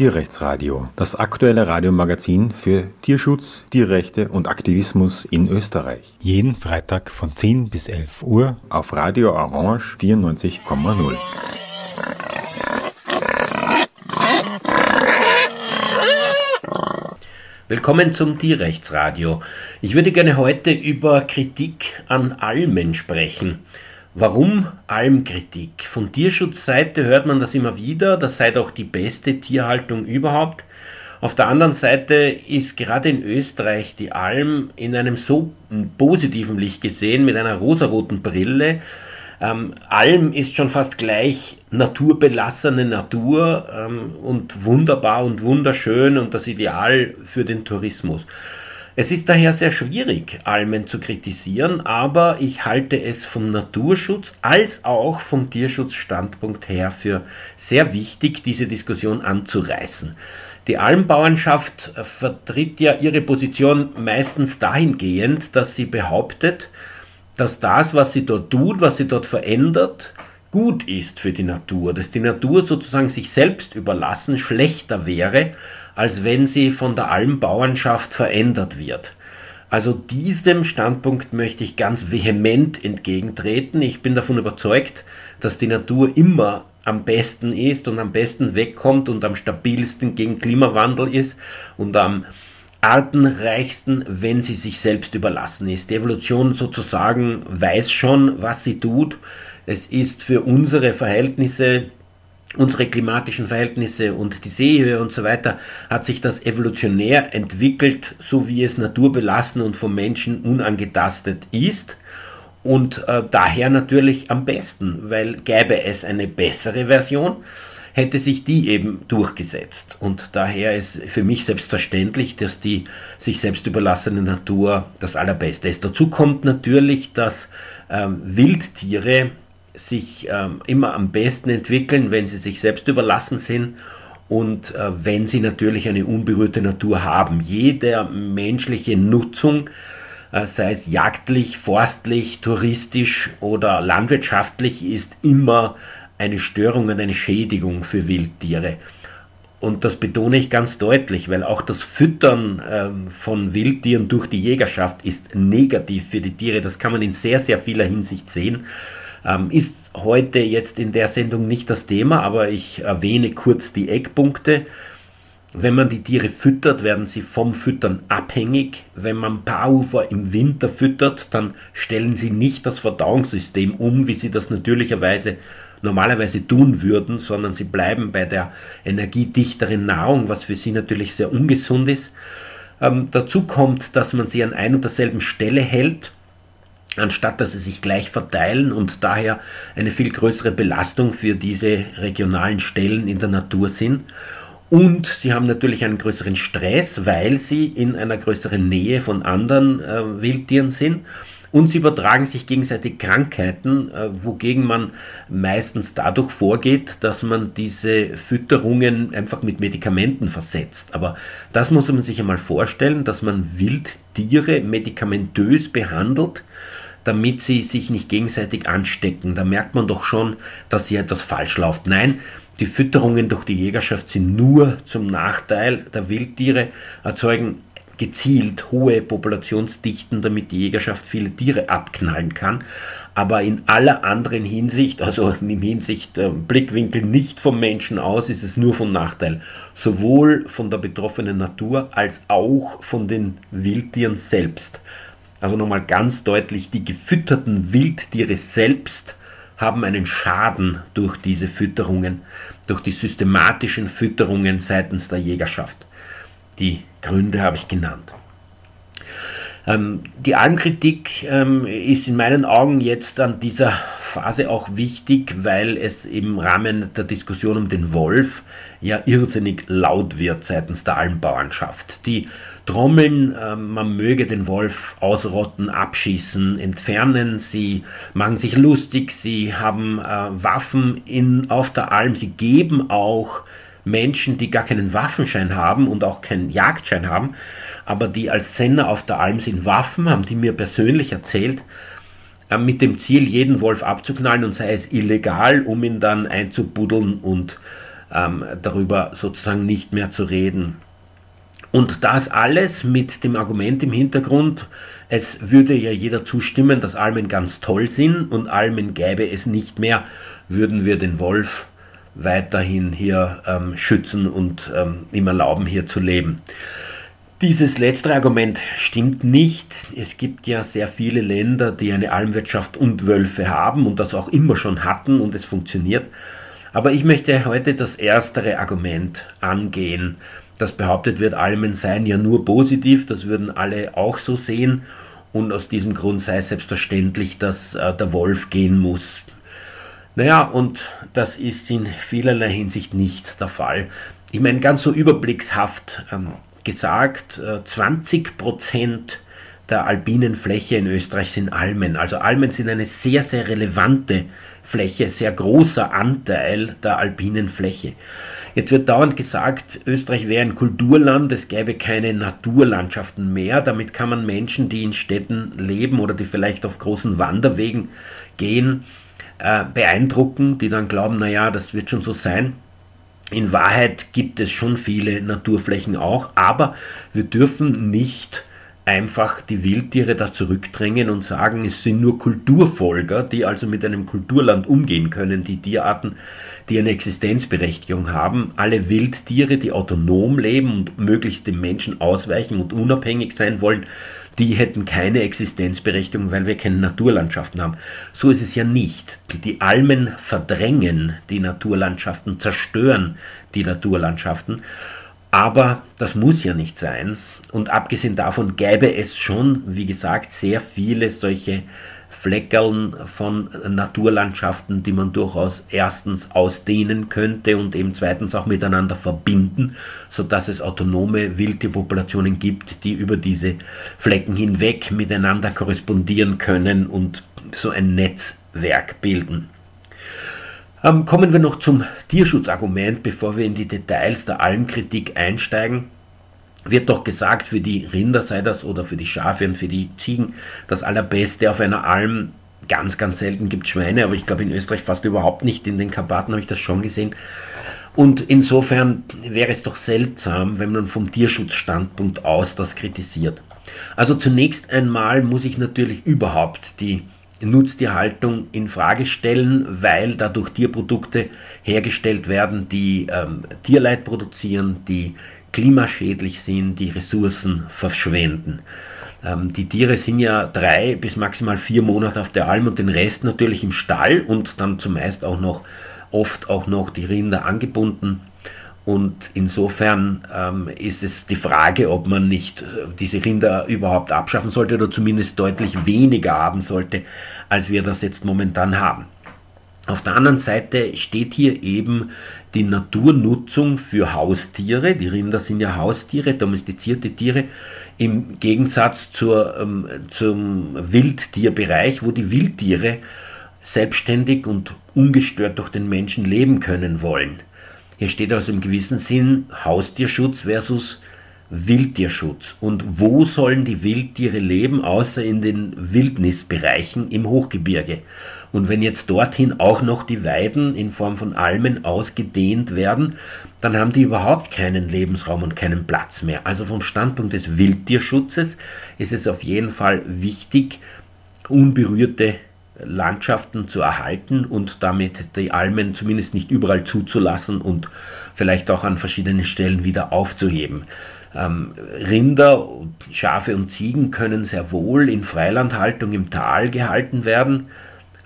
Tierrechtsradio, das aktuelle Radiomagazin für Tierschutz, Tierrechte und Aktivismus in Österreich. Jeden Freitag von 10 bis 11 Uhr auf Radio Orange 94,0. Willkommen zum Tierrechtsradio. Ich würde gerne heute über Kritik an Almen sprechen. Warum Almkritik? Von Tierschutzseite hört man das immer wieder, das sei doch die beste Tierhaltung überhaupt. Auf der anderen Seite ist gerade in Österreich die Alm in einem so positiven Licht gesehen, mit einer rosaroten Brille. Ähm, Alm ist schon fast gleich naturbelassene Natur ähm, und wunderbar und wunderschön und das Ideal für den Tourismus. Es ist daher sehr schwierig, Almen zu kritisieren, aber ich halte es vom Naturschutz als auch vom Tierschutzstandpunkt her für sehr wichtig, diese Diskussion anzureißen. Die Almbauernschaft vertritt ja ihre Position meistens dahingehend, dass sie behauptet, dass das, was sie dort tut, was sie dort verändert, gut ist für die Natur, dass die Natur sozusagen sich selbst überlassen schlechter wäre, als wenn sie von der Almbauernschaft verändert wird. Also diesem Standpunkt möchte ich ganz vehement entgegentreten. Ich bin davon überzeugt, dass die Natur immer am besten ist und am besten wegkommt und am stabilsten gegen Klimawandel ist und am artenreichsten, wenn sie sich selbst überlassen ist. Die Evolution sozusagen weiß schon, was sie tut. Es ist für unsere Verhältnisse unsere klimatischen Verhältnisse und die Seehöhe und so weiter, hat sich das evolutionär entwickelt, so wie es naturbelassen und vom Menschen unangetastet ist. Und äh, daher natürlich am besten, weil gäbe es eine bessere Version, hätte sich die eben durchgesetzt. Und daher ist für mich selbstverständlich, dass die sich selbst überlassene Natur das Allerbeste ist. Dazu kommt natürlich, dass ähm, Wildtiere sich ähm, immer am besten entwickeln, wenn sie sich selbst überlassen sind und äh, wenn sie natürlich eine unberührte Natur haben. Jede menschliche Nutzung, äh, sei es jagdlich, forstlich, touristisch oder landwirtschaftlich, ist immer eine Störung und eine Schädigung für Wildtiere. Und das betone ich ganz deutlich, weil auch das Füttern ähm, von Wildtieren durch die Jägerschaft ist negativ für die Tiere. Das kann man in sehr, sehr vieler Hinsicht sehen. Ähm, ist heute jetzt in der Sendung nicht das Thema, aber ich erwähne kurz die Eckpunkte. Wenn man die Tiere füttert, werden sie vom Füttern abhängig. Wenn man Paarhufer im Winter füttert, dann stellen sie nicht das Verdauungssystem um, wie sie das natürlicherweise normalerweise tun würden, sondern sie bleiben bei der energiedichteren Nahrung, was für sie natürlich sehr ungesund ist. Ähm, dazu kommt, dass man sie an ein und derselben Stelle hält anstatt dass sie sich gleich verteilen und daher eine viel größere Belastung für diese regionalen Stellen in der Natur sind. Und sie haben natürlich einen größeren Stress, weil sie in einer größeren Nähe von anderen äh, Wildtieren sind. Und sie übertragen sich gegenseitig Krankheiten, äh, wogegen man meistens dadurch vorgeht, dass man diese Fütterungen einfach mit Medikamenten versetzt. Aber das muss man sich einmal vorstellen, dass man Wildtiere medikamentös behandelt damit sie sich nicht gegenseitig anstecken. Da merkt man doch schon, dass hier etwas falsch läuft. Nein, die Fütterungen durch die Jägerschaft sind nur zum Nachteil der Wildtiere, erzeugen gezielt hohe Populationsdichten, damit die Jägerschaft viele Tiere abknallen kann. Aber in aller anderen Hinsicht, also im Hinsicht äh, Blickwinkel nicht vom Menschen aus, ist es nur von Nachteil. Sowohl von der betroffenen Natur als auch von den Wildtieren selbst. Also nochmal ganz deutlich, die gefütterten Wildtiere selbst haben einen Schaden durch diese Fütterungen, durch die systematischen Fütterungen seitens der Jägerschaft. Die Gründe habe ich genannt. Ähm, die Almkritik ähm, ist in meinen Augen jetzt an dieser Phase auch wichtig, weil es im Rahmen der Diskussion um den Wolf ja irrsinnig laut wird seitens der Almbauernschaft. Die trommeln, äh, man möge den Wolf ausrotten, abschießen, entfernen, sie machen sich lustig, sie haben äh, Waffen in, auf der Alm, sie geben auch Menschen, die gar keinen Waffenschein haben und auch keinen Jagdschein haben, aber die als Sender auf der Alm sind Waffen, haben die mir persönlich erzählt, äh, mit dem Ziel, jeden Wolf abzuknallen und sei es illegal, um ihn dann einzubuddeln und ähm, darüber sozusagen nicht mehr zu reden. Und das alles mit dem Argument im Hintergrund, es würde ja jeder zustimmen, dass Almen ganz toll sind und Almen gäbe es nicht mehr, würden wir den Wolf weiterhin hier ähm, schützen und ähm, ihm erlauben, hier zu leben. Dieses letztere Argument stimmt nicht. Es gibt ja sehr viele Länder, die eine Almwirtschaft und Wölfe haben und das auch immer schon hatten und es funktioniert. Aber ich möchte heute das erstere Argument angehen, das behauptet wird, Almen seien ja nur positiv, das würden alle auch so sehen und aus diesem Grund sei es selbstverständlich, dass äh, der Wolf gehen muss. Naja, und das ist in vielerlei Hinsicht nicht der Fall. Ich meine, ganz so überblickshaft ähm, gesagt, äh, 20 Prozent der alpinen Fläche in Österreich sind Almen. Also Almen sind eine sehr, sehr relevante Fläche, sehr großer Anteil der alpinen Fläche. Jetzt wird dauernd gesagt, Österreich wäre ein Kulturland, es gäbe keine Naturlandschaften mehr. Damit kann man Menschen, die in Städten leben oder die vielleicht auf großen Wanderwegen gehen, äh, beeindrucken, die dann glauben, naja, das wird schon so sein. In Wahrheit gibt es schon viele Naturflächen auch, aber wir dürfen nicht einfach die Wildtiere da zurückdrängen und sagen, es sind nur Kulturfolger, die also mit einem Kulturland umgehen können, die Tierarten, die eine Existenzberechtigung haben. Alle Wildtiere, die autonom leben und möglichst dem Menschen ausweichen und unabhängig sein wollen, die hätten keine Existenzberechtigung, weil wir keine Naturlandschaften haben. So ist es ja nicht. Die Almen verdrängen die Naturlandschaften, zerstören die Naturlandschaften. Aber das muss ja nicht sein. Und abgesehen davon gäbe es schon, wie gesagt, sehr viele solche Fleckerln von Naturlandschaften, die man durchaus erstens ausdehnen könnte und eben zweitens auch miteinander verbinden, sodass es autonome Wildtierpopulationen gibt, die über diese Flecken hinweg miteinander korrespondieren können und so ein Netzwerk bilden. Ähm, kommen wir noch zum Tierschutzargument, bevor wir in die Details der Almkritik einsteigen. Wird doch gesagt, für die Rinder sei das oder für die Schafe und für die Ziegen das Allerbeste auf einer Alm. Ganz, ganz selten gibt es Schweine, aber ich glaube in Österreich fast überhaupt nicht. In den Karpaten habe ich das schon gesehen. Und insofern wäre es doch seltsam, wenn man vom Tierschutzstandpunkt aus das kritisiert. Also zunächst einmal muss ich natürlich überhaupt die Nutztierhaltung in Frage stellen, weil dadurch Tierprodukte hergestellt werden, die ähm, Tierleid produzieren, die klimaschädlich sind, die Ressourcen verschwenden. Ähm, die Tiere sind ja drei bis maximal vier Monate auf der Alm und den Rest natürlich im Stall und dann zumeist auch noch oft auch noch die Rinder angebunden. Und insofern ähm, ist es die Frage, ob man nicht äh, diese Rinder überhaupt abschaffen sollte oder zumindest deutlich weniger haben sollte, als wir das jetzt momentan haben. Auf der anderen Seite steht hier eben die Naturnutzung für Haustiere. Die Rinder sind ja Haustiere, domestizierte Tiere, im Gegensatz zur, ähm, zum Wildtierbereich, wo die Wildtiere selbstständig und ungestört durch den Menschen leben können wollen. Hier steht also im gewissen Sinn Haustierschutz versus Wildtierschutz. Und wo sollen die Wildtiere leben, außer in den Wildnisbereichen im Hochgebirge? Und wenn jetzt dorthin auch noch die Weiden in Form von Almen ausgedehnt werden, dann haben die überhaupt keinen Lebensraum und keinen Platz mehr. Also vom Standpunkt des Wildtierschutzes ist es auf jeden Fall wichtig, unberührte Landschaften zu erhalten und damit die Almen zumindest nicht überall zuzulassen und vielleicht auch an verschiedenen Stellen wieder aufzuheben. Ähm, Rinder, Schafe und Ziegen können sehr wohl in Freilandhaltung im Tal gehalten werden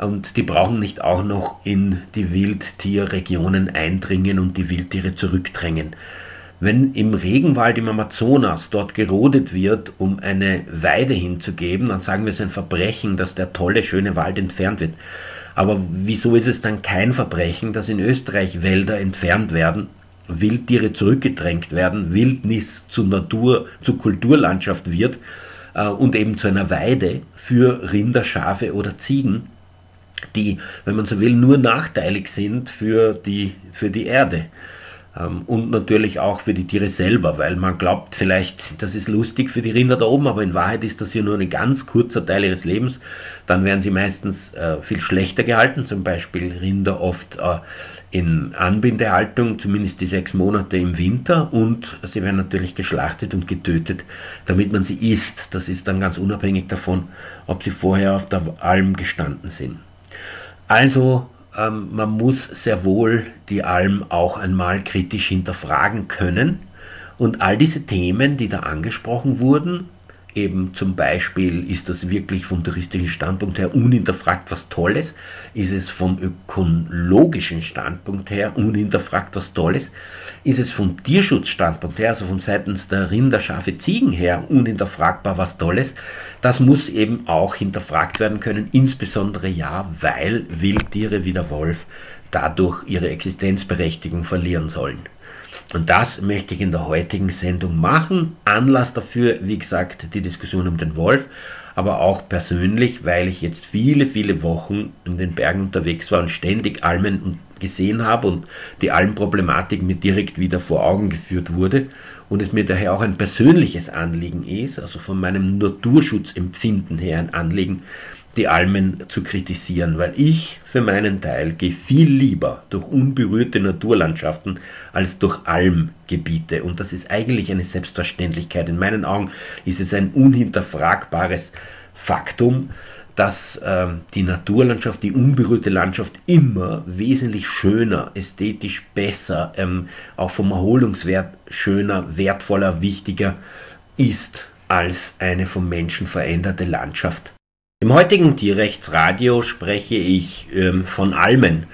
und die brauchen nicht auch noch in die Wildtierregionen eindringen und die Wildtiere zurückdrängen. Wenn im Regenwald im Amazonas dort gerodet wird, um eine Weide hinzugeben, dann sagen wir es ein Verbrechen, dass der tolle, schöne Wald entfernt wird. Aber wieso ist es dann kein Verbrechen, dass in Österreich Wälder entfernt werden, Wildtiere zurückgedrängt werden, Wildnis zu Natur, zu Kulturlandschaft wird äh, und eben zu einer Weide für Rinder, Schafe oder Ziegen, die, wenn man so will, nur nachteilig sind für die, für die Erde. Ähm, und natürlich auch für die Tiere selber, weil man glaubt vielleicht, das ist lustig für die Rinder da oben, aber in Wahrheit ist das hier nur ein ganz kurzer Teil ihres Lebens. Dann werden sie meistens äh, viel schlechter gehalten, zum Beispiel Rinder oft äh, in Anbindehaltung, zumindest die sechs Monate im Winter und sie werden natürlich geschlachtet und getötet, damit man sie isst. Das ist dann ganz unabhängig davon, ob sie vorher auf der Alm gestanden sind. Also ähm, man muss sehr wohl die Alm auch einmal kritisch hinterfragen können. Und all diese Themen, die da angesprochen wurden, eben zum Beispiel, ist das wirklich vom touristischen Standpunkt her unhinterfragt was Tolles? Ist es vom ökologischen Standpunkt her unhinterfragt was Tolles? Ist es vom Tierschutzstandpunkt her, also von seitens der Rinder, Schafe, Ziegen her unhinterfragbar was Tolles? Das muss eben auch hinterfragt werden können, insbesondere ja, weil Wildtiere wie der Wolf dadurch ihre Existenzberechtigung verlieren sollen. Und das möchte ich in der heutigen Sendung machen. Anlass dafür, wie gesagt, die Diskussion um den Wolf, aber auch persönlich, weil ich jetzt viele, viele Wochen in den Bergen unterwegs war und ständig Almen gesehen habe und die Almproblematik mir direkt wieder vor Augen geführt wurde und es mir daher auch ein persönliches Anliegen ist, also von meinem Naturschutzempfinden her ein Anliegen, die Almen zu kritisieren, weil ich für meinen Teil gehe viel lieber durch unberührte Naturlandschaften als durch Almgebiete. Und das ist eigentlich eine Selbstverständlichkeit. In meinen Augen ist es ein unhinterfragbares Faktum, dass äh, die Naturlandschaft, die unberührte Landschaft immer wesentlich schöner, ästhetisch besser, ähm, auch vom Erholungswert schöner, wertvoller, wichtiger ist als eine vom Menschen veränderte Landschaft. Im heutigen Tierrechtsradio spreche ich ähm, von Almen,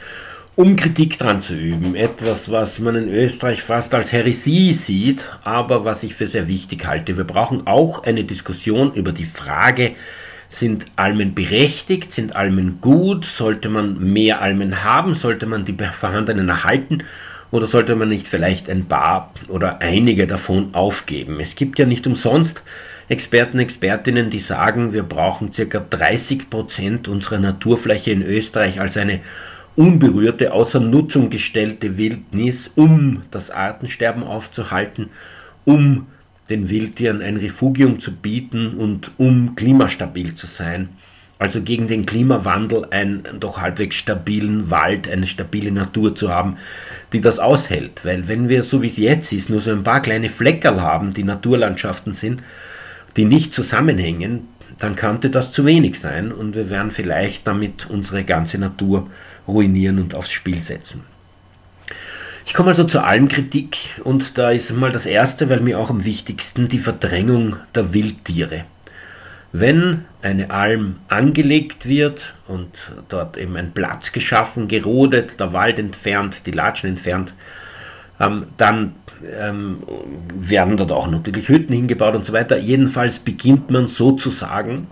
um Kritik dran zu üben. Etwas, was man in Österreich fast als Häresie sieht, aber was ich für sehr wichtig halte. Wir brauchen auch eine Diskussion über die Frage, sind Almen berechtigt, sind Almen gut, sollte man mehr Almen haben, sollte man die vorhandenen erhalten oder sollte man nicht vielleicht ein paar oder einige davon aufgeben? Es gibt ja nicht umsonst Experten, Expertinnen, die sagen, wir brauchen ca. 30 Prozent unserer Naturfläche in Österreich als eine unberührte, außer Nutzung gestellte Wildnis, um das Artensterben aufzuhalten, um den Wildtieren ein Refugium zu bieten und um klimastabil zu sein. Also gegen den Klimawandel einen doch halbwegs stabilen Wald, eine stabile Natur zu haben, die das aushält. Weil wenn wir, so wie es jetzt ist, nur so ein paar kleine Fleckerl haben, die Naturlandschaften sind, die nicht zusammenhängen, dann könnte das zu wenig sein und wir werden vielleicht damit unsere ganze Natur ruinieren und aufs Spiel setzen. Ich komme also zur Almkritik und da ist mal das erste, weil mir auch am wichtigsten die Verdrängung der Wildtiere. Wenn eine Alm angelegt wird und dort eben ein Platz geschaffen, gerodet, der Wald entfernt, die Latschen entfernt, ähm, dann ähm, werden dort auch natürlich Hütten hingebaut und so weiter. Jedenfalls beginnt man sozusagen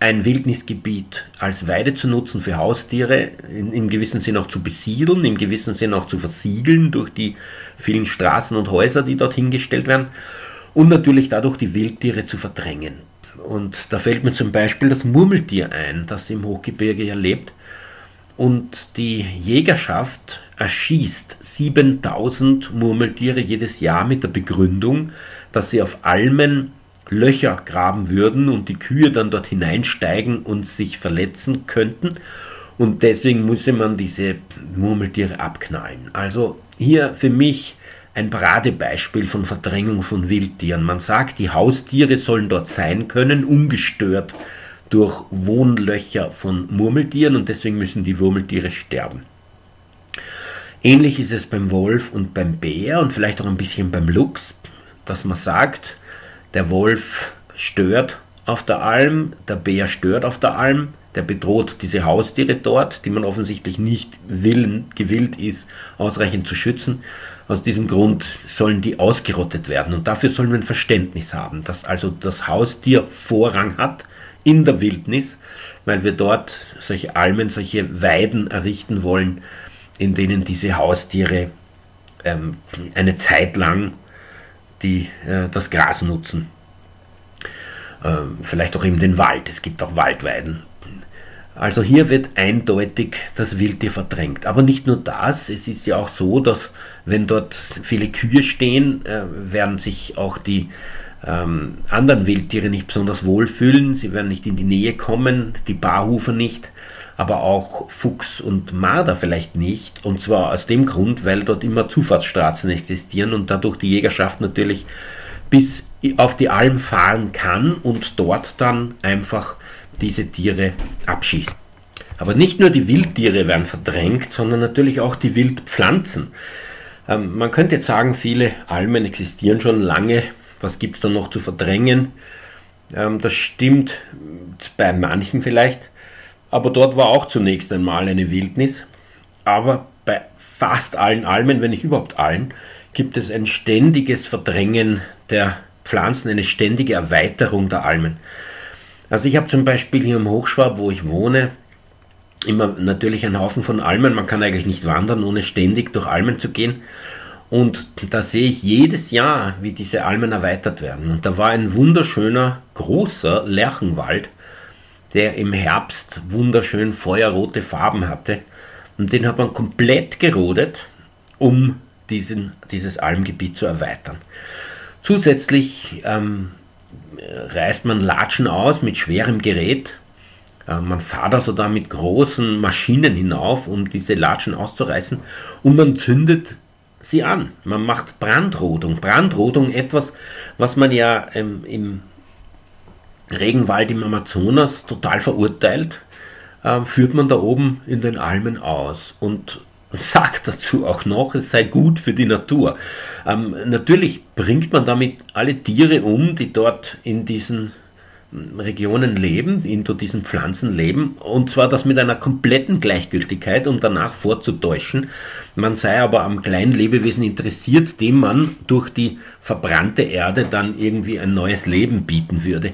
ein Wildnisgebiet als Weide zu nutzen für Haustiere, in, im gewissen Sinn auch zu besiedeln, im gewissen Sinn auch zu versiegeln durch die vielen Straßen und Häuser, die dort hingestellt werden und natürlich dadurch die Wildtiere zu verdrängen. Und da fällt mir zum Beispiel das Murmeltier ein, das im Hochgebirge ja lebt und die Jägerschaft erschießt 7000 Murmeltiere jedes Jahr mit der Begründung, dass sie auf Almen Löcher graben würden und die Kühe dann dort hineinsteigen und sich verletzen könnten. Und deswegen musste man diese Murmeltiere abknallen. Also hier für mich ein Paradebeispiel von Verdrängung von Wildtieren. Man sagt, die Haustiere sollen dort sein können, ungestört durch Wohnlöcher von Murmeltieren und deswegen müssen die Murmeltiere sterben. Ähnlich ist es beim Wolf und beim Bär und vielleicht auch ein bisschen beim Luchs, dass man sagt, der Wolf stört auf der Alm, der Bär stört auf der Alm, der bedroht diese Haustiere dort, die man offensichtlich nicht willen, gewillt ist, ausreichend zu schützen. Aus diesem Grund sollen die ausgerottet werden und dafür sollen wir ein Verständnis haben, dass also das Haustier Vorrang hat in der Wildnis, weil wir dort solche Almen, solche Weiden errichten wollen, in denen diese Haustiere ähm, eine Zeit lang die, äh, das Gras nutzen. Ähm, vielleicht auch eben den Wald. Es gibt auch Waldweiden. Also hier wird eindeutig das Wildtier verdrängt. Aber nicht nur das, es ist ja auch so, dass wenn dort viele Kühe stehen, äh, werden sich auch die ähm, anderen Wildtiere nicht besonders wohlfühlen. Sie werden nicht in die Nähe kommen, die Barhufer nicht, aber auch Fuchs und Marder vielleicht nicht. Und zwar aus dem Grund, weil dort immer Zufahrtsstraßen existieren und dadurch die Jägerschaft natürlich bis auf die Alm fahren kann und dort dann einfach diese Tiere abschießt. Aber nicht nur die Wildtiere werden verdrängt, sondern natürlich auch die Wildpflanzen. Ähm, man könnte jetzt sagen, viele Almen existieren schon lange. Was gibt es da noch zu verdrängen? Ähm, das stimmt bei manchen vielleicht, aber dort war auch zunächst einmal eine Wildnis. Aber bei fast allen Almen, wenn nicht überhaupt allen, gibt es ein ständiges Verdrängen der Pflanzen, eine ständige Erweiterung der Almen. Also ich habe zum Beispiel hier im Hochschwab, wo ich wohne, immer natürlich einen Haufen von Almen. Man kann eigentlich nicht wandern, ohne ständig durch Almen zu gehen. Und da sehe ich jedes Jahr, wie diese Almen erweitert werden. Und da war ein wunderschöner, großer Lerchenwald, der im Herbst wunderschön feuerrote Farben hatte. Und den hat man komplett gerodet, um diesen, dieses Almgebiet zu erweitern. Zusätzlich ähm, reißt man Latschen aus mit schwerem Gerät. Äh, man fährt also da mit großen Maschinen hinauf, um diese Latschen auszureißen. Und man zündet sie an. Man macht Brandrodung. Brandrodung etwas, was man ja ähm, im Regenwald im Amazonas total verurteilt, äh, führt man da oben in den Almen aus. Und sagt dazu auch noch, es sei gut für die Natur. Ähm, natürlich bringt man damit alle Tiere um, die dort in diesen Regionen leben, in diesen Pflanzen leben, und zwar das mit einer kompletten Gleichgültigkeit, um danach vorzutäuschen, man sei aber am kleinen Lebewesen interessiert, dem man durch die verbrannte Erde dann irgendwie ein neues Leben bieten würde.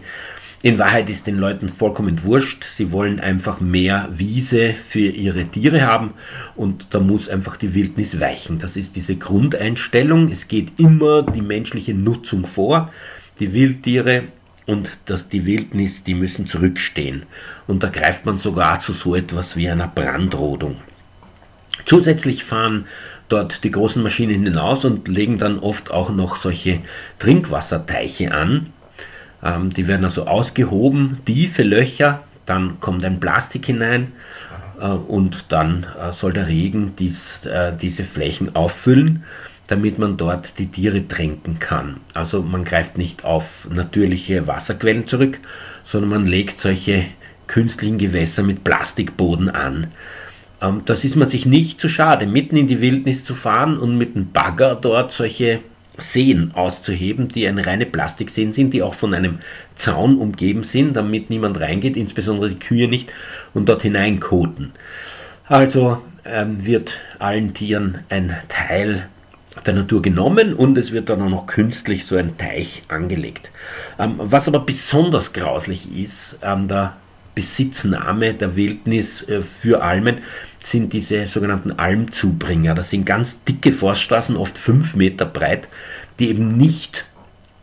In Wahrheit ist den Leuten vollkommen wurscht. Sie wollen einfach mehr Wiese für ihre Tiere haben und da muss einfach die Wildnis weichen. Das ist diese Grundeinstellung. Es geht immer die menschliche Nutzung vor. Die Wildtiere und das, die Wildnis, die müssen zurückstehen. Und da greift man sogar zu so etwas wie einer Brandrodung. Zusätzlich fahren dort die großen Maschinen hinaus und legen dann oft auch noch solche Trinkwasserteiche an ähm, die werden also ausgehoben, tiefe Löcher, dann kommt ein Plastik hinein äh, und dann äh, soll der Regen dies, äh, diese Flächen auffüllen, damit man dort die Tiere tränken kann. Also man greift nicht auf natürliche Wasserquellen zurück, sondern man legt solche künstlichen Gewässer mit Plastikboden an. Ähm, das ist man sich nicht zu schade, mitten in die Wildnis zu fahren und mit einem Bagger dort solche Seen auszuheben, die eine reine Plastikseen sind, die auch von einem Zaun umgeben sind, damit niemand reingeht, insbesondere die Kühe nicht, und dort hineinkoten. Also ähm, wird allen Tieren ein Teil der Natur genommen und es wird dann auch noch künstlich so ein Teich angelegt. Ähm, was aber besonders grauslich ist an der Besitznahme der Wildnis äh, für Almen, sind diese sogenannten Almzubringer. Das sind ganz dicke Forststraßen, oft fünf Meter breit, die eben nicht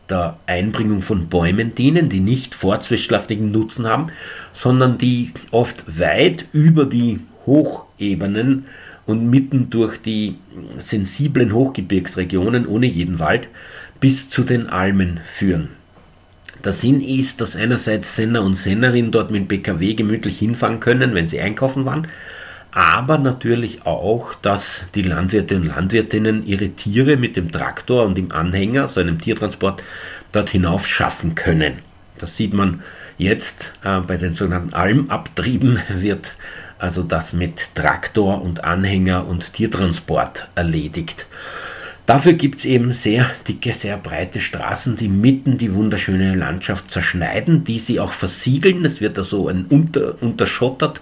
der Einbringung von Bäumen dienen, die nicht forstwirtschaftlichen Nutzen haben, sondern die oft weit über die Hochebenen und mitten durch die sensiblen Hochgebirgsregionen ohne jeden Wald bis zu den Almen führen. Der Sinn ist, dass einerseits Senner und Sennerinnen dort mit dem PKW gemütlich hinfahren können, wenn sie einkaufen waren, aber natürlich auch, dass die Landwirte und Landwirtinnen ihre Tiere mit dem Traktor und dem Anhänger, so einem Tiertransport, dort hinauf schaffen können. Das sieht man jetzt äh, bei den sogenannten Almabtrieben, wird also das mit Traktor und Anhänger und Tiertransport erledigt. Dafür gibt es eben sehr dicke, sehr breite Straßen, die mitten die wunderschöne Landschaft zerschneiden, die sie auch versiegeln. Es wird also ein unter, unterschottert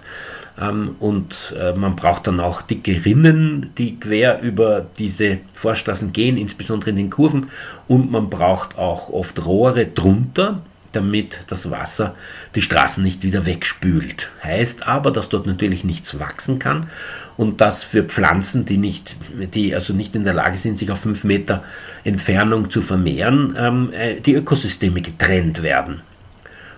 ähm, und äh, man braucht dann auch dicke Rinnen, die quer über diese Vorstraßen gehen, insbesondere in den Kurven. Und man braucht auch oft Rohre drunter, damit das Wasser die Straßen nicht wieder wegspült. Heißt aber, dass dort natürlich nichts wachsen kann und dass für Pflanzen, die nicht, die also nicht in der Lage sind, sich auf fünf Meter Entfernung zu vermehren, ähm, äh, die Ökosysteme getrennt werden.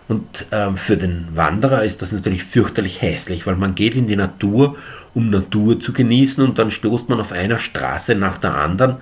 Und ähm, für den Wanderer ist das natürlich fürchterlich hässlich, weil man geht in die Natur, um Natur zu genießen und dann stoßt man auf einer Straße nach der anderen,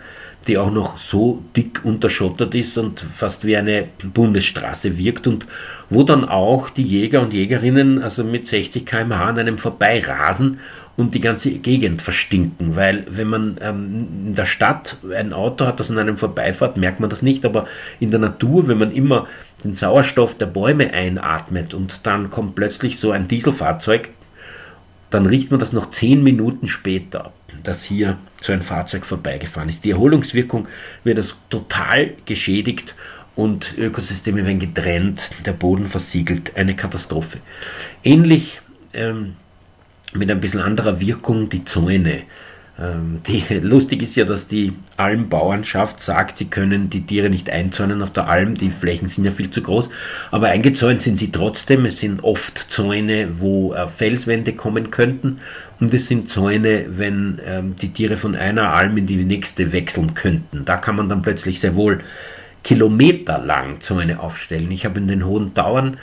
die auch noch so dick unterschottert ist und fast wie eine Bundesstraße wirkt und wo dann auch die Jäger und Jägerinnen also mit 60 km/h an einem vorbeirasen und die ganze Gegend verstinken, weil wenn man ähm, in der Stadt ein Auto hat, das an einem vorbeifährt, merkt man das nicht, aber in der Natur, wenn man immer den Sauerstoff der Bäume einatmet und dann kommt plötzlich so ein Dieselfahrzeug, dann riecht man das noch zehn Minuten später, dass hier so ein Fahrzeug vorbeigefahren ist. Die Erholungswirkung wird das total geschädigt und Ökosysteme werden getrennt, der Boden versiegelt, eine Katastrophe. Ähnlich ähm, mit ein bisschen anderer Wirkung die Zäune. Ähm, die, lustig ist ja, dass die Almbauernschaft sagt, sie können die Tiere nicht einzäunen auf der Alm, die Flächen sind ja viel zu groß, aber eingezäunt sind sie trotzdem. Es sind oft Zäune, wo äh, Felswände kommen könnten und es sind Zäune, wenn ähm, die Tiere von einer Alm in die nächste wechseln könnten. Da kann man dann plötzlich sehr wohl kilometerlang Zäune aufstellen. Ich habe in den hohen Tauern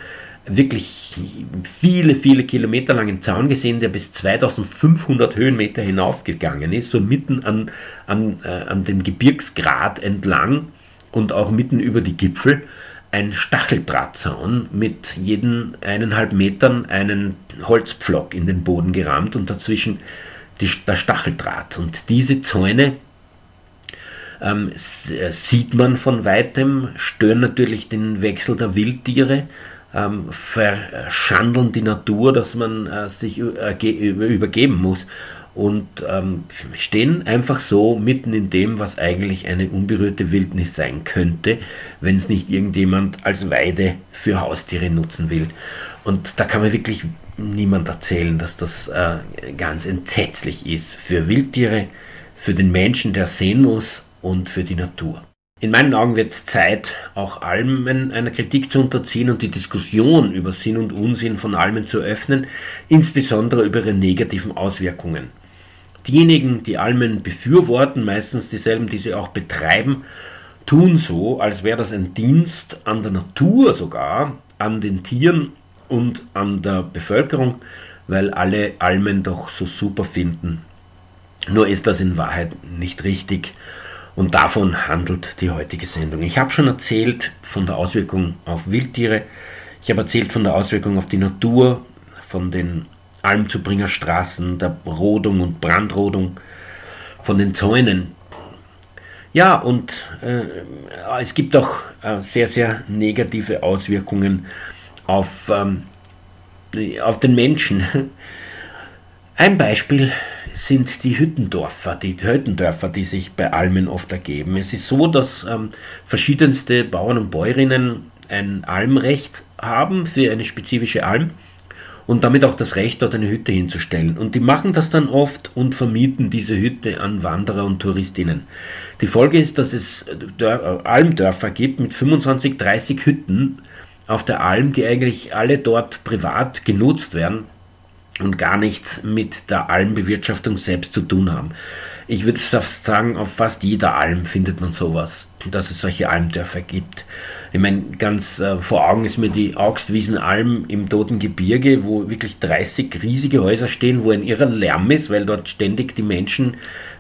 wirklich viele, viele Kilometer langen Zaun gesehen, der bis 2500 Höhenmeter hinaufgegangen ist, so mitten an, an, äh, an dem Gebirgsgrat entlang und auch mitten über die Gipfel. Ein Stacheldrahtzaun mit jeden eineinhalb Metern einen Holzpflock in den Boden gerammt und dazwischen die, der Stacheldraht. Und diese Zäune ähm, äh, sieht man von weitem, stören natürlich den Wechsel der Wildtiere, ähm, verschandeln die Natur, dass man äh, sich äh, übergeben muss und ähm, stehen einfach so mitten in dem, was eigentlich eine unberührte Wildnis sein könnte, wenn es nicht irgendjemand als Weide für Haustiere nutzen will. Und da kann man wirklich niemand erzählen, dass das äh, ganz entsetzlich ist für Wildtiere, für den Menschen, der sehen muss und für die Natur. In meinen Augen wird es Zeit, auch Almen einer Kritik zu unterziehen und die Diskussion über Sinn und Unsinn von Almen zu öffnen, insbesondere über ihre negativen Auswirkungen. Diejenigen, die Almen befürworten, meistens dieselben, die sie auch betreiben, tun so, als wäre das ein Dienst an der Natur sogar, an den Tieren und an der Bevölkerung, weil alle Almen doch so super finden. Nur ist das in Wahrheit nicht richtig und davon handelt die heutige Sendung. Ich habe schon erzählt von der Auswirkung auf Wildtiere. Ich habe erzählt von der Auswirkung auf die Natur, von den Almzubringerstraßen, der Rodung und Brandrodung, von den Zäunen. Ja, und äh, es gibt auch äh, sehr, sehr negative Auswirkungen auf, ähm, auf den Menschen. Ein Beispiel sind die Hüttendorfer, die Hüttendörfer, die sich bei Almen oft ergeben. Es ist so, dass ähm, verschiedenste Bauern und Bäuerinnen ein Almrecht haben für eine spezifische Alm und damit auch das Recht, dort eine Hütte hinzustellen. Und die machen das dann oft und vermieten diese Hütte an Wanderer und Touristinnen. Die Folge ist, dass es Dör Almdörfer gibt mit 25, 30 Hütten auf der Alm, die eigentlich alle dort privat genutzt werden und gar nichts mit der Almbewirtschaftung selbst zu tun haben. Ich würde fast sagen, auf fast jeder Alm findet man sowas, dass es solche Almdörfer gibt. Ich meine, ganz äh, vor Augen ist mir die Augstwiesenalm im Toten Gebirge, wo wirklich 30 riesige Häuser stehen, wo ein irrer Lärm ist, weil dort ständig die Menschen,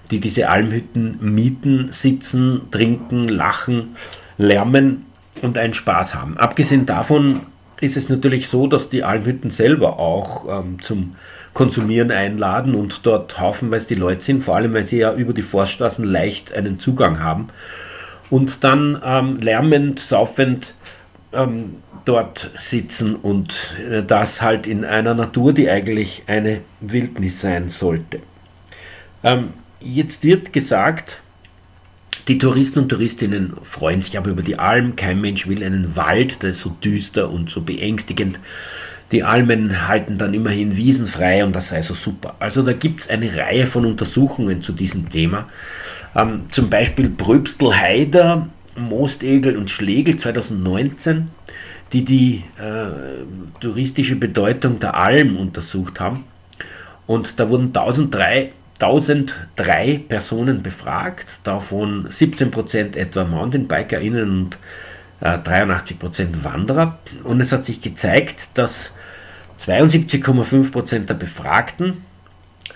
die diese Almhütten mieten, sitzen, trinken, lachen, lärmen und einen Spaß haben. Abgesehen davon ist es natürlich so, dass die Almhütten selber auch ähm, zum Konsumieren einladen und dort haufenweise die Leute sind, vor allem weil sie ja über die Forststraßen leicht einen Zugang haben und dann ähm, lärmend, saufend ähm, dort sitzen und äh, das halt in einer Natur, die eigentlich eine Wildnis sein sollte. Ähm, jetzt wird gesagt, die Touristen und Touristinnen freuen sich aber über die Alm. Kein Mensch will einen Wald, der ist so düster und so beängstigend. Die Almen halten dann immerhin Wiesen frei und das sei so super. Also da gibt es eine Reihe von Untersuchungen zu diesem Thema. Ähm, zum Beispiel Bröbstel Haider, Moostegel und Schlegel 2019, die die äh, touristische Bedeutung der Alm untersucht haben. Und da wurden 1003 1003 Personen befragt, davon 17% etwa MountainbikerInnen und 83 Prozent Wanderer. Und es hat sich gezeigt, dass 72,5 Prozent der Befragten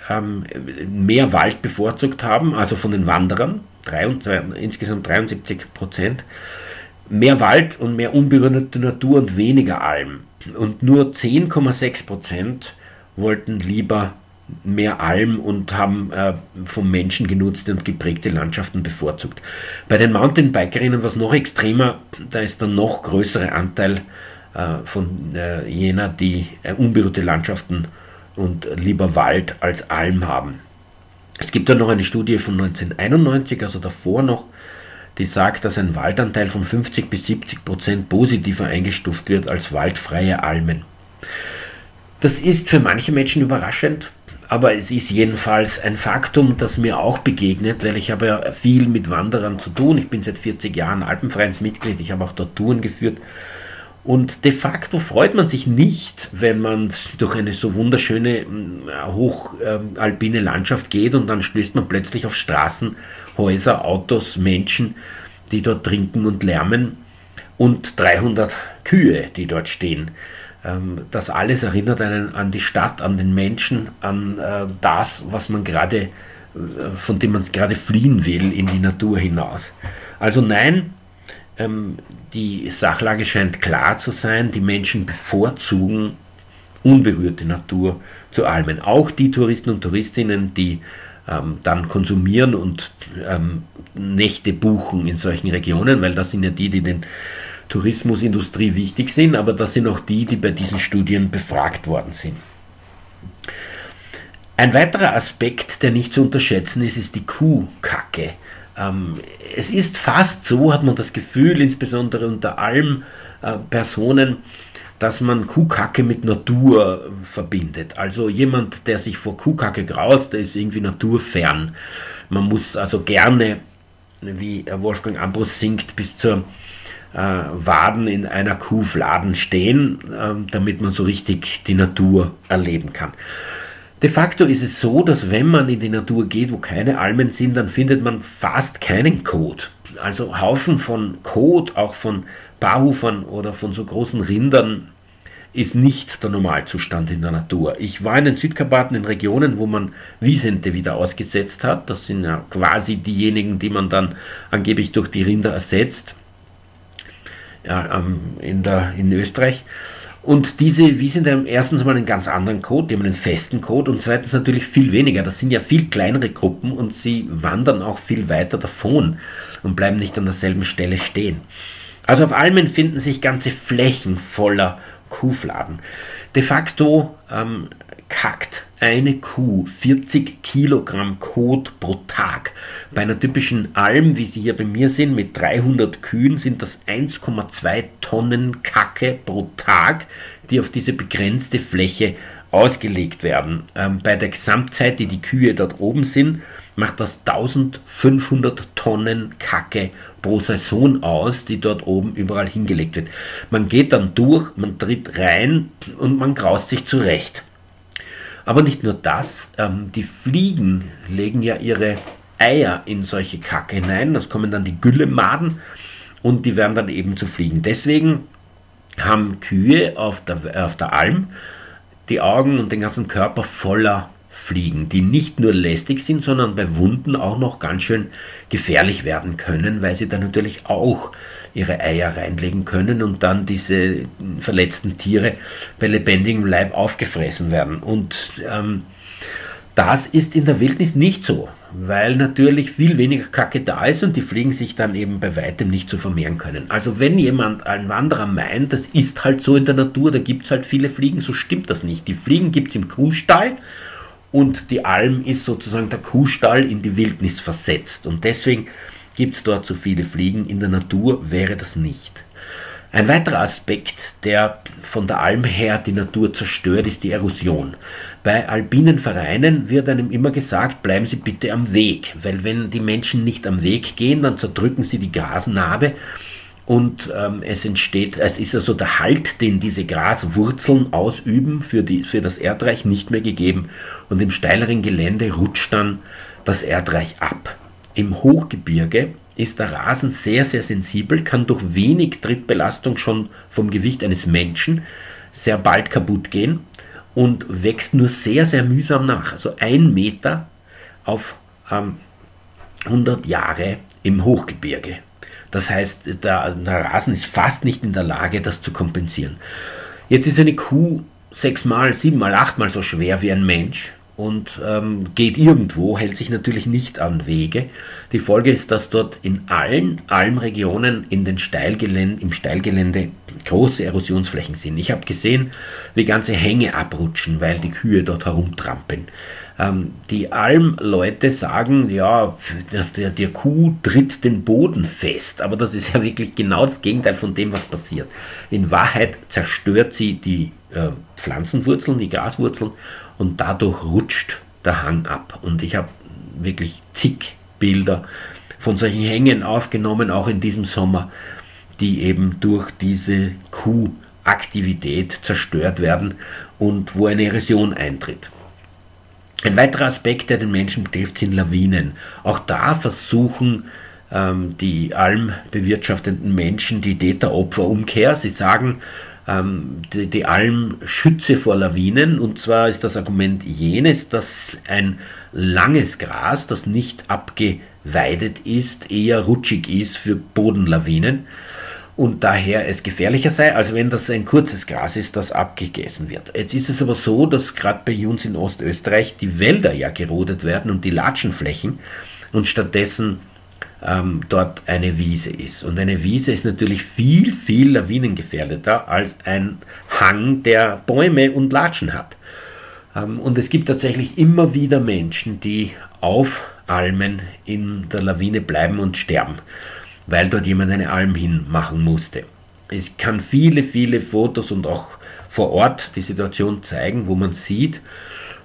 ähm, mehr Wald bevorzugt haben, also von den Wanderern, 23, insgesamt 73 Prozent, mehr Wald und mehr unberührte Natur und weniger Alm. Und nur 10,6 Prozent wollten lieber mehr Alm und haben äh, vom Menschen genutzte und geprägte Landschaften bevorzugt. Bei den Mountainbikerinnen war es noch extremer, da ist der noch größere Anteil äh, von äh, jener, die äh, unberührte Landschaften und lieber Wald als Alm haben. Es gibt dann noch eine Studie von 1991, also davor noch, die sagt, dass ein Waldanteil von 50 bis 70 Prozent positiver eingestuft wird als waldfreie Almen. Das ist für manche Menschen überraschend, aber es ist jedenfalls ein Faktum, das mir auch begegnet, weil ich habe ja viel mit Wanderern zu tun. Ich bin seit 40 Jahren Alpenvereinsmitglied, ich habe auch dort Touren geführt. Und de facto freut man sich nicht, wenn man durch eine so wunderschöne, hochalpine Landschaft geht und dann stößt man plötzlich auf Straßen, Häuser, Autos, Menschen, die dort trinken und lärmen und 300 Kühe, die dort stehen. Ähm, das alles erinnert einen an die Stadt, an den Menschen, an äh, das, was man gerade, äh, von dem man gerade fliehen will, in die Natur hinaus. Also nein, ähm, die Sachlage scheint klar zu sein, die Menschen bevorzugen unberührte Natur zu Almen. Auch die Touristen und Touristinnen, die ähm, dann konsumieren und ähm, Nächte buchen in solchen Regionen, weil das sind ja die, die den Tourismusindustrie wichtig sind, aber das sind auch die, die bei diesen Studien befragt worden sind. Ein weiterer Aspekt, der nicht zu unterschätzen ist, ist die Kuhkacke. Ähm, es ist fast so, hat man das Gefühl, insbesondere unter allen äh, Personen, dass man Kuhkacke mit Natur verbindet. Also jemand, der sich vor Kuhkacke graust, der ist irgendwie naturfern. Man muss also gerne, wie Wolfgang Ambros singt, bis zur äh, Waden in einer Kuhfladen stehen, äh, damit man so richtig die Natur erleben kann. De facto ist es so, dass wenn man in die Natur geht, wo keine Almen sind, dann findet man fast keinen Kot. Also Haufen von Kot, auch von Barhufern oder von so großen Rindern, ist nicht der Normalzustand in der Natur. Ich war in den Südkarpaten in Regionen, wo man Wiesente wieder ausgesetzt hat. Das sind ja quasi diejenigen, die man dann angeblich durch die Rinder ersetzt ja, in, der, in Österreich. Und diese Wiesen haben erstens mal einen ganz anderen Code, die haben einen festen Code und zweitens natürlich viel weniger. Das sind ja viel kleinere Gruppen und sie wandern auch viel weiter davon und bleiben nicht an derselben Stelle stehen. Also auf Almen finden sich ganze Flächen voller Kuhfladen. De facto ähm, kackt eine Kuh 40 Kilogramm Kot pro Tag. Bei einer typischen Alm, wie sie hier bei mir sind, mit 300 Kühen, sind das 1,2 Tonnen Kacke pro Tag, die auf diese begrenzte Fläche ausgelegt werden. Ähm, bei der Gesamtzeit, die die Kühe dort oben sind, macht das 1500 Tonnen Kacke pro Saison aus, die dort oben überall hingelegt wird. Man geht dann durch, man tritt rein und man graust sich zurecht. Aber nicht nur das, ähm, die Fliegen legen ja ihre Eier in solche Kacke hinein. Das kommen dann die Güllemaden und die werden dann eben zu Fliegen. Deswegen haben Kühe auf der, auf der Alm die Augen und den ganzen Körper voller Fliegen, die nicht nur lästig sind, sondern bei Wunden auch noch ganz schön gefährlich werden können, weil sie dann natürlich auch ihre Eier reinlegen können und dann diese verletzten Tiere bei lebendigem Leib aufgefressen werden. Und ähm, das ist in der Wildnis nicht so, weil natürlich viel weniger Kacke da ist und die Fliegen sich dann eben bei weitem nicht so vermehren können. Also wenn jemand, ein Wanderer meint, das ist halt so in der Natur, da gibt es halt viele Fliegen, so stimmt das nicht. Die Fliegen gibt es im Kuhstall und die Alm ist sozusagen der Kuhstall in die Wildnis versetzt. Und deswegen Gibt es dort so viele Fliegen? In der Natur wäre das nicht. Ein weiterer Aspekt, der von der Alm her die Natur zerstört, ist die Erosion. Bei alpinen Vereinen wird einem immer gesagt, bleiben Sie bitte am Weg, weil wenn die Menschen nicht am Weg gehen, dann zerdrücken sie die Grasnarbe und ähm, es entsteht, es ist also der Halt, den diese Graswurzeln ausüben für, die, für das Erdreich nicht mehr gegeben und im steileren Gelände rutscht dann das Erdreich ab. Im Hochgebirge ist der Rasen sehr, sehr sensibel, kann durch wenig Trittbelastung schon vom Gewicht eines Menschen sehr bald kaputt gehen und wächst nur sehr, sehr mühsam nach. Also ein Meter auf ähm, 100 Jahre im Hochgebirge. Das heißt, der, der Rasen ist fast nicht in der Lage, das zu kompensieren. Jetzt ist eine Kuh sechsmal, siebenmal, achtmal so schwer wie ein Mensch und ähm, geht irgendwo, hält sich natürlich nicht an Wege. Die Folge ist, dass dort in allen Almregionen in den Steilgelände, im Steilgelände große Erosionsflächen sind. Ich habe gesehen, wie ganze Hänge abrutschen, weil die Kühe dort herumtrampeln. Ähm, die Almleute sagen, ja, der, der, der Kuh tritt den Boden fest, aber das ist ja wirklich genau das Gegenteil von dem, was passiert. In Wahrheit zerstört sie die äh, Pflanzenwurzeln, die Graswurzeln und dadurch rutscht der Hang ab. Und ich habe wirklich zig Bilder von solchen Hängen aufgenommen, auch in diesem Sommer, die eben durch diese Kuhaktivität zerstört werden und wo eine Erosion eintritt. Ein weiterer Aspekt, der den Menschen betrifft, sind Lawinen. Auch da versuchen ähm, die almbewirtschaftenden Menschen die Täter-Opfer-Umkehr. Sie sagen, ähm, die, die Alm schütze vor Lawinen. Und zwar ist das Argument jenes, dass ein langes Gras, das nicht abgeweidet ist, eher rutschig ist für Bodenlawinen und daher es gefährlicher sei, als wenn das ein kurzes Gras ist, das abgegessen wird. Jetzt ist es aber so, dass gerade bei uns in Ostösterreich die Wälder ja gerodet werden und die Latschenflächen und stattdessen ähm, dort eine Wiese ist. Und eine Wiese ist natürlich viel, viel lawinengefährdeter als ein Hang, der Bäume und Latschen hat. Ähm, und es gibt tatsächlich immer wieder Menschen, die auf Almen in der Lawine bleiben und sterben weil dort jemand eine Alm hinmachen musste. Ich kann viele, viele Fotos und auch vor Ort die Situation zeigen, wo man sieht,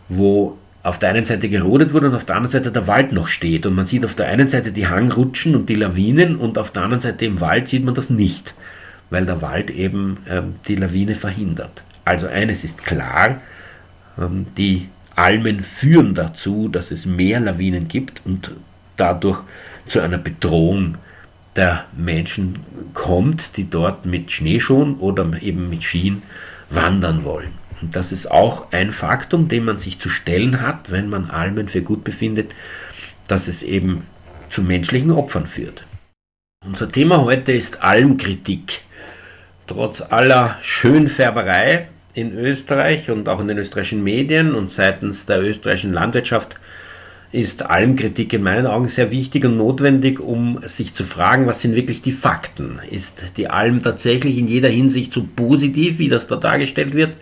wo auf der einen Seite gerodet wurde und auf der anderen Seite der Wald noch steht. Und man sieht auf der einen Seite die Hangrutschen und die Lawinen und auf der anderen Seite im Wald sieht man das nicht, weil der Wald eben ähm, die Lawine verhindert. Also eines ist klar, ähm, die Almen führen dazu, dass es mehr Lawinen gibt und dadurch zu einer Bedrohung der Menschen kommt, die dort mit Schneeschuhen oder eben mit Skien wandern wollen. Und das ist auch ein Faktum, den man sich zu stellen hat, wenn man Almen für gut befindet, dass es eben zu menschlichen Opfern führt. Unser Thema heute ist Almkritik. Trotz aller Schönfärberei in Österreich und auch in den österreichischen Medien und seitens der österreichischen Landwirtschaft ist Almkritik in meinen Augen sehr wichtig und notwendig, um sich zu fragen, was sind wirklich die Fakten? Ist die Alm tatsächlich in jeder Hinsicht so positiv, wie das da dargestellt wird?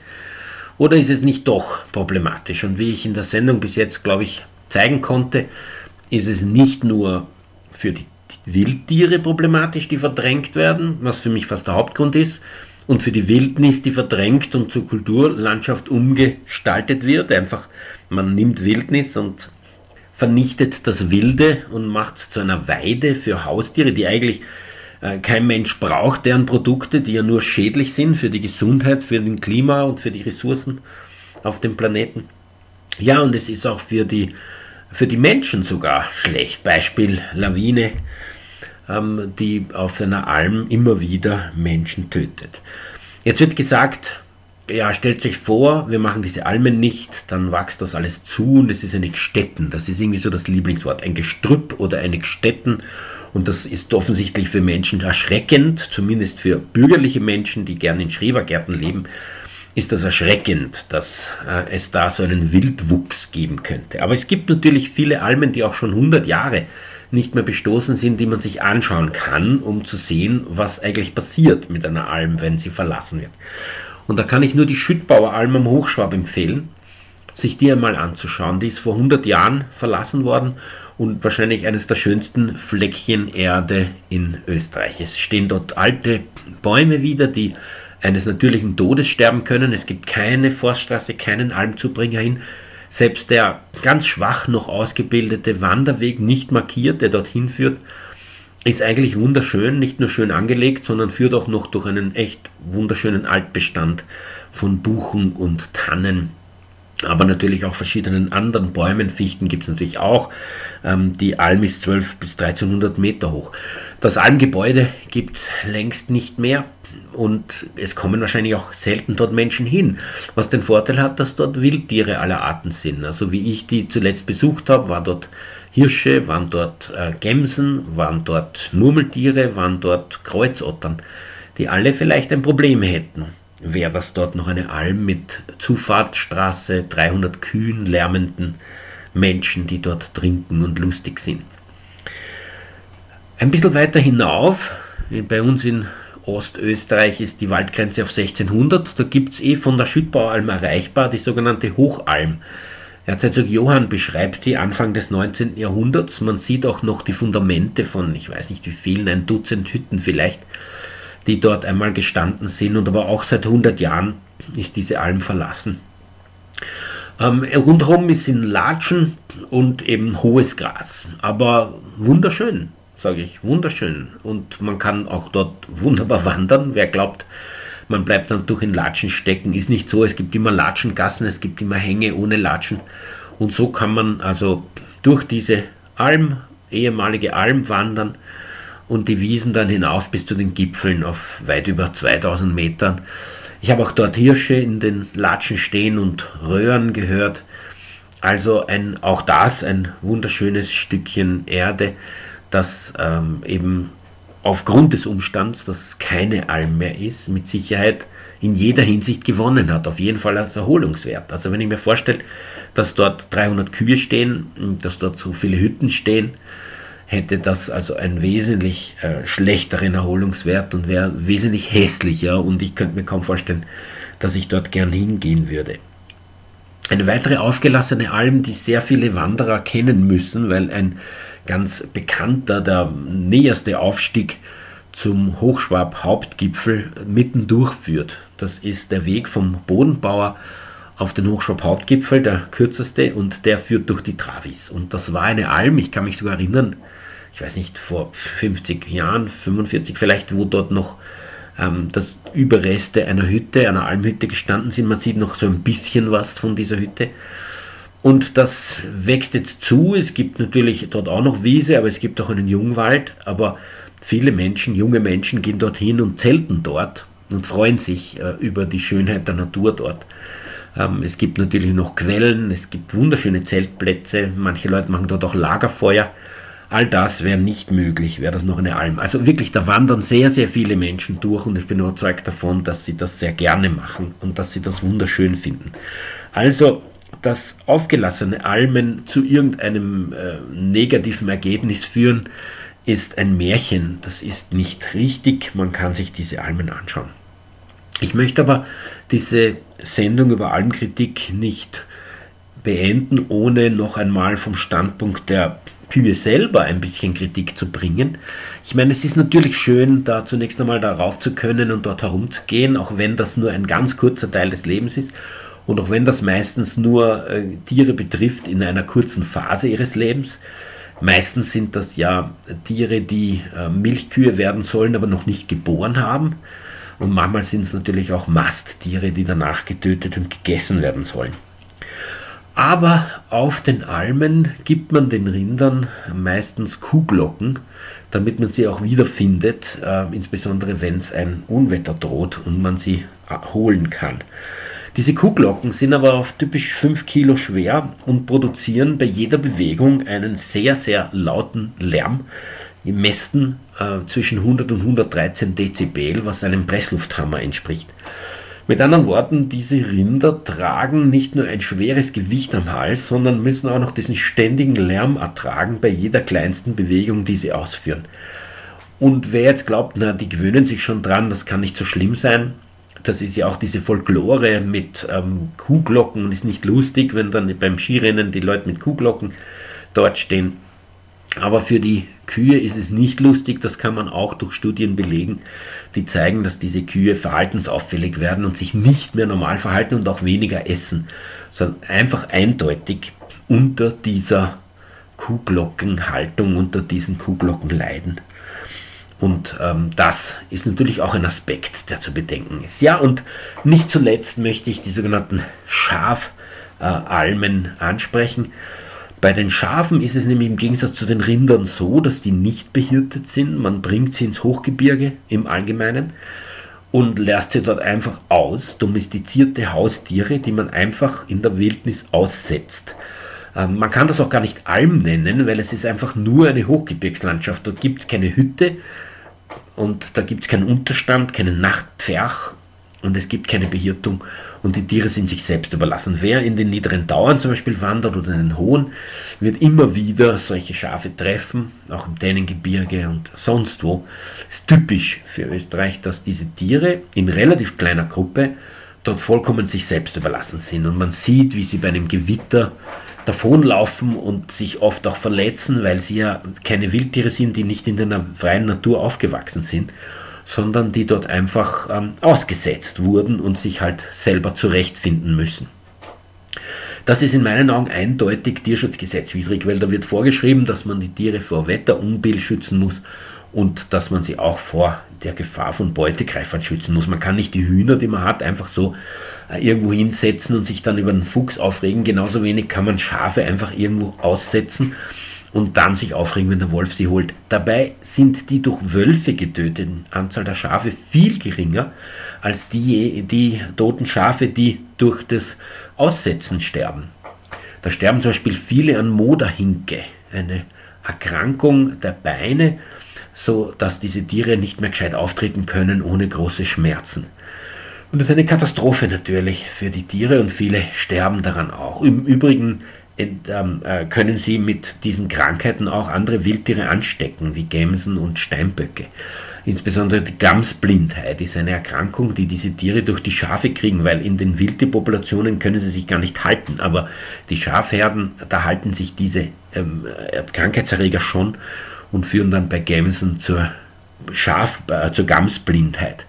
Oder ist es nicht doch problematisch? Und wie ich in der Sendung bis jetzt, glaube ich, zeigen konnte, ist es nicht nur für die Wildtiere problematisch, die verdrängt werden, was für mich fast der Hauptgrund ist, und für die Wildnis, die verdrängt und zur Kulturlandschaft umgestaltet wird. Einfach, man nimmt Wildnis und vernichtet das Wilde und macht es zu einer Weide für Haustiere, die eigentlich kein Mensch braucht, deren Produkte, die ja nur schädlich sind für die Gesundheit, für den Klima und für die Ressourcen auf dem Planeten. Ja, und es ist auch für die, für die Menschen sogar schlecht. Beispiel Lawine, ähm, die auf einer Alm immer wieder Menschen tötet. Jetzt wird gesagt, ja, stellt sich vor, wir machen diese Almen nicht, dann wächst das alles zu und es ist eine Gstetten. Das ist irgendwie so das Lieblingswort. Ein Gestrüpp oder eine Gstetten. Und das ist offensichtlich für Menschen erschreckend, zumindest für bürgerliche Menschen, die gerne in Schrebergärten leben, ist das erschreckend, dass äh, es da so einen Wildwuchs geben könnte. Aber es gibt natürlich viele Almen, die auch schon 100 Jahre nicht mehr bestoßen sind, die man sich anschauen kann, um zu sehen, was eigentlich passiert mit einer Alm, wenn sie verlassen wird. Und da kann ich nur die Schüttbauer Alm am Hochschwab empfehlen, sich die einmal anzuschauen. Die ist vor 100 Jahren verlassen worden und wahrscheinlich eines der schönsten Fleckchen Erde in Österreich. Es stehen dort alte Bäume wieder, die eines natürlichen Todes sterben können. Es gibt keine Forststraße, keinen Almzubringer hin. Selbst der ganz schwach noch ausgebildete Wanderweg nicht markiert, der dorthin führt, ist eigentlich wunderschön, nicht nur schön angelegt, sondern führt auch noch durch einen echt wunderschönen Altbestand von Buchen und Tannen aber natürlich auch verschiedenen anderen Bäumen. Fichten gibt es natürlich auch. Ähm, die Alm ist 12 bis 1300 Meter hoch. Das Almgebäude gibt es längst nicht mehr und es kommen wahrscheinlich auch selten dort Menschen hin, was den Vorteil hat, dass dort Wildtiere aller Arten sind. Also wie ich die zuletzt besucht habe, war dort Hirsche, waren dort äh, Gämsen, waren dort Murmeltiere, waren dort Kreuzottern, die alle vielleicht ein Problem hätten. Wäre das dort noch eine Alm mit Zufahrtsstraße, 300 Kühen, lärmenden Menschen, die dort trinken und lustig sind. Ein bisschen weiter hinauf, bei uns in Ostösterreich ist die Waldgrenze auf 1600. Da gibt es eh von der Schüttbaualm erreichbar die sogenannte Hochalm. Erzherzog Johann beschreibt die Anfang des 19. Jahrhunderts. Man sieht auch noch die Fundamente von, ich weiß nicht wie vielen, ein Dutzend Hütten vielleicht, die dort einmal gestanden sind. Und aber auch seit 100 Jahren ist diese Alm verlassen. Ähm, rundherum ist in Latschen und eben hohes Gras, aber wunderschön sage ich, wunderschön. Und man kann auch dort wunderbar wandern. Wer glaubt, man bleibt dann durch in Latschen stecken, ist nicht so. Es gibt immer Latschengassen, es gibt immer Hänge ohne Latschen. Und so kann man also durch diese Alm, ehemalige Alm wandern und die Wiesen dann hinauf bis zu den Gipfeln auf weit über 2000 Metern. Ich habe auch dort Hirsche in den Latschen stehen und Röhren gehört. Also ein, auch das ein wunderschönes Stückchen Erde dass ähm, eben aufgrund des Umstands, dass es keine Alm mehr ist, mit Sicherheit in jeder Hinsicht gewonnen hat. Auf jeden Fall als Erholungswert. Also wenn ich mir vorstelle, dass dort 300 Kühe stehen, dass dort so viele Hütten stehen, hätte das also einen wesentlich äh, schlechteren Erholungswert und wäre wesentlich hässlicher und ich könnte mir kaum vorstellen, dass ich dort gern hingehen würde. Eine weitere aufgelassene Alm, die sehr viele Wanderer kennen müssen, weil ein ganz bekannter, der näherste Aufstieg zum Hochschwab-Hauptgipfel mitten durchführt. Das ist der Weg vom Bodenbauer auf den Hochschwab-Hauptgipfel, der kürzeste, und der führt durch die Travis. Und das war eine Alm, ich kann mich sogar erinnern, ich weiß nicht, vor 50 Jahren, 45 vielleicht, wo dort noch ähm, das Überreste einer Hütte, einer Almhütte gestanden sind. Man sieht noch so ein bisschen was von dieser Hütte. Und das wächst jetzt zu. Es gibt natürlich dort auch noch Wiese, aber es gibt auch einen Jungwald. Aber viele Menschen, junge Menschen gehen dorthin und zelten dort und freuen sich äh, über die Schönheit der Natur dort. Ähm, es gibt natürlich noch Quellen, es gibt wunderschöne Zeltplätze. Manche Leute machen dort auch Lagerfeuer. All das wäre nicht möglich, wäre das noch eine Alm. Also wirklich, da wandern sehr, sehr viele Menschen durch und ich bin überzeugt davon, dass sie das sehr gerne machen und dass sie das wunderschön finden. Also dass aufgelassene Almen zu irgendeinem äh, negativen Ergebnis führen, ist ein Märchen. Das ist nicht richtig. Man kann sich diese Almen anschauen. Ich möchte aber diese Sendung über Almkritik nicht beenden, ohne noch einmal vom Standpunkt der Pühe selber ein bisschen Kritik zu bringen. Ich meine, es ist natürlich schön, da zunächst einmal darauf zu können und dort herumzugehen, auch wenn das nur ein ganz kurzer Teil des Lebens ist. Und auch wenn das meistens nur äh, Tiere betrifft in einer kurzen Phase ihres Lebens, meistens sind das ja Tiere, die äh, Milchkühe werden sollen, aber noch nicht geboren haben. Und manchmal sind es natürlich auch Masttiere, die danach getötet und gegessen werden sollen. Aber auf den Almen gibt man den Rindern meistens Kuhglocken, damit man sie auch wiederfindet, äh, insbesondere wenn es ein Unwetter droht und man sie äh, holen kann. Diese Kuhglocken sind aber auf typisch 5 Kilo schwer und produzieren bei jeder Bewegung einen sehr, sehr lauten Lärm, gemessen äh, zwischen 100 und 113 Dezibel, was einem Presslufthammer entspricht. Mit anderen Worten, diese Rinder tragen nicht nur ein schweres Gewicht am Hals, sondern müssen auch noch diesen ständigen Lärm ertragen bei jeder kleinsten Bewegung, die sie ausführen. Und wer jetzt glaubt, na, die gewöhnen sich schon dran, das kann nicht so schlimm sein, das ist ja auch diese Folklore mit ähm, Kuhglocken und ist nicht lustig, wenn dann beim Skirennen die Leute mit Kuhglocken dort stehen. Aber für die Kühe ist es nicht lustig, das kann man auch durch Studien belegen, die zeigen, dass diese Kühe verhaltensauffällig werden und sich nicht mehr normal verhalten und auch weniger essen, sondern einfach eindeutig unter dieser Kuhglockenhaltung, unter diesen Kuhglocken leiden. Und ähm, das ist natürlich auch ein Aspekt, der zu bedenken ist. Ja, und nicht zuletzt möchte ich die sogenannten Schaf- äh, ansprechen. Bei den Schafen ist es nämlich im Gegensatz zu den Rindern so, dass die nicht behirtet sind. Man bringt sie ins Hochgebirge im Allgemeinen und lässt sie dort einfach aus. Domestizierte Haustiere, die man einfach in der Wildnis aussetzt. Ähm, man kann das auch gar nicht Alm nennen, weil es ist einfach nur eine Hochgebirgslandschaft. Dort gibt es keine Hütte und da gibt es keinen Unterstand, keinen Nachtpferch und es gibt keine Behirtung und die Tiere sind sich selbst überlassen. Wer in den niederen Dauern zum Beispiel wandert oder in den hohen, wird immer wieder solche Schafe treffen, auch im Dänengebirge und sonst wo. Es ist typisch für Österreich, dass diese Tiere in relativ kleiner Gruppe dort vollkommen sich selbst überlassen sind und man sieht, wie sie bei einem Gewitter davonlaufen und sich oft auch verletzen, weil sie ja keine Wildtiere sind, die nicht in der freien Natur aufgewachsen sind sondern die dort einfach ähm, ausgesetzt wurden und sich halt selber zurechtfinden müssen. Das ist in meinen Augen eindeutig tierschutzgesetzwidrig, weil da wird vorgeschrieben, dass man die Tiere vor Wetterunbill schützen muss und dass man sie auch vor der Gefahr von Beutegreifern schützen muss. Man kann nicht die Hühner, die man hat, einfach so äh, irgendwo hinsetzen und sich dann über einen Fuchs aufregen. Genauso wenig kann man Schafe einfach irgendwo aussetzen und dann sich aufregen, wenn der Wolf sie holt. Dabei sind die durch Wölfe getöteten Anzahl der Schafe viel geringer als die, die toten Schafe, die durch das Aussetzen sterben. Da sterben zum Beispiel viele an Moderhinke, eine Erkrankung der Beine, so dass diese Tiere nicht mehr gescheit auftreten können ohne große Schmerzen. Und das ist eine Katastrophe natürlich für die Tiere und viele sterben daran auch. Im Übrigen können sie mit diesen Krankheiten auch andere Wildtiere anstecken, wie Gämsen und Steinböcke. Insbesondere die Gamsblindheit ist eine Erkrankung, die diese Tiere durch die Schafe kriegen, weil in den Wildtierpopulationen können sie sich gar nicht halten. Aber die Schafherden, da halten sich diese ähm, äh, Krankheitserreger schon und führen dann bei Gämsen zur, Schaf, äh, zur Gamsblindheit.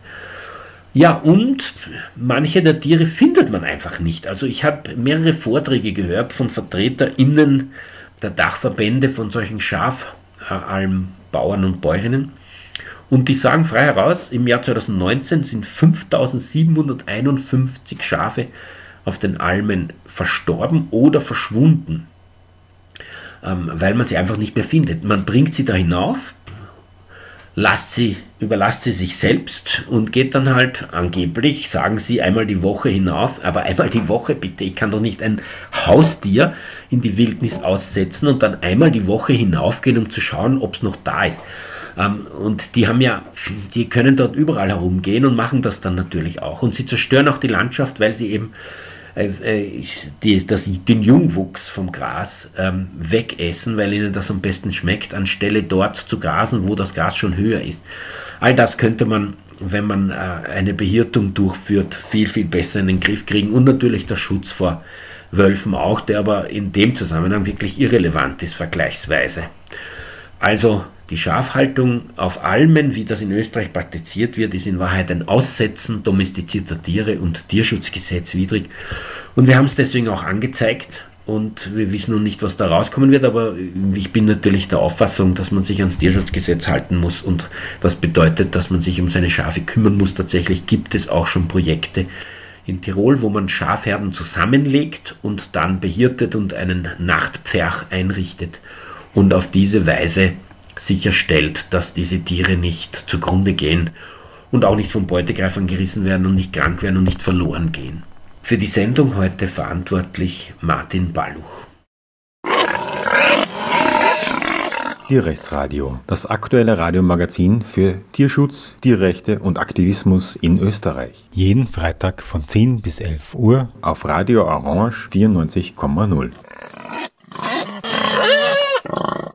Ja, und manche der Tiere findet man einfach nicht. Also ich habe mehrere Vorträge gehört von VertreterInnen der Dachverbände von solchen Schafalmbauern und Bäuerinnen. Und die sagen frei heraus, im Jahr 2019 sind 5751 Schafe auf den Almen verstorben oder verschwunden, ähm, weil man sie einfach nicht mehr findet. Man bringt sie da hinauf, lasst sie, überlasst sie sich selbst und geht dann halt angeblich, sagen sie, einmal die Woche hinauf, aber einmal die Woche bitte, ich kann doch nicht ein Haustier in die Wildnis aussetzen und dann einmal die Woche hinaufgehen, um zu schauen, ob es noch da ist. Ähm, und die haben ja, die können dort überall herumgehen und machen das dann natürlich auch. Und sie zerstören auch die Landschaft, weil sie eben die, das, den Jungwuchs vom Gras ähm, wegessen, weil ihnen das am besten schmeckt, anstelle dort zu grasen, wo das Gras schon höher ist. All das könnte man, wenn man äh, eine Behirtung durchführt, viel, viel besser in den Griff kriegen und natürlich der Schutz vor Wölfen auch, der aber in dem Zusammenhang wirklich irrelevant ist, vergleichsweise. Also die Schafhaltung auf Almen, wie das in Österreich praktiziert wird, ist in Wahrheit ein Aussetzen domestizierter Tiere und tierschutzgesetzwidrig. Und wir haben es deswegen auch angezeigt und wir wissen nun nicht, was da rauskommen wird, aber ich bin natürlich der Auffassung, dass man sich ans Tierschutzgesetz halten muss und das bedeutet, dass man sich um seine Schafe kümmern muss. Tatsächlich gibt es auch schon Projekte in Tirol, wo man Schafherden zusammenlegt und dann behirtet und einen Nachtpferch einrichtet und auf diese Weise sicherstellt, dass diese Tiere nicht zugrunde gehen und auch nicht von Beutegreifern gerissen werden und nicht krank werden und nicht verloren gehen. Für die Sendung heute verantwortlich Martin Balluch. Tierrechtsradio, das aktuelle Radiomagazin für Tierschutz, Tierrechte und Aktivismus in Österreich. Jeden Freitag von 10 bis 11 Uhr auf Radio Orange 94,0.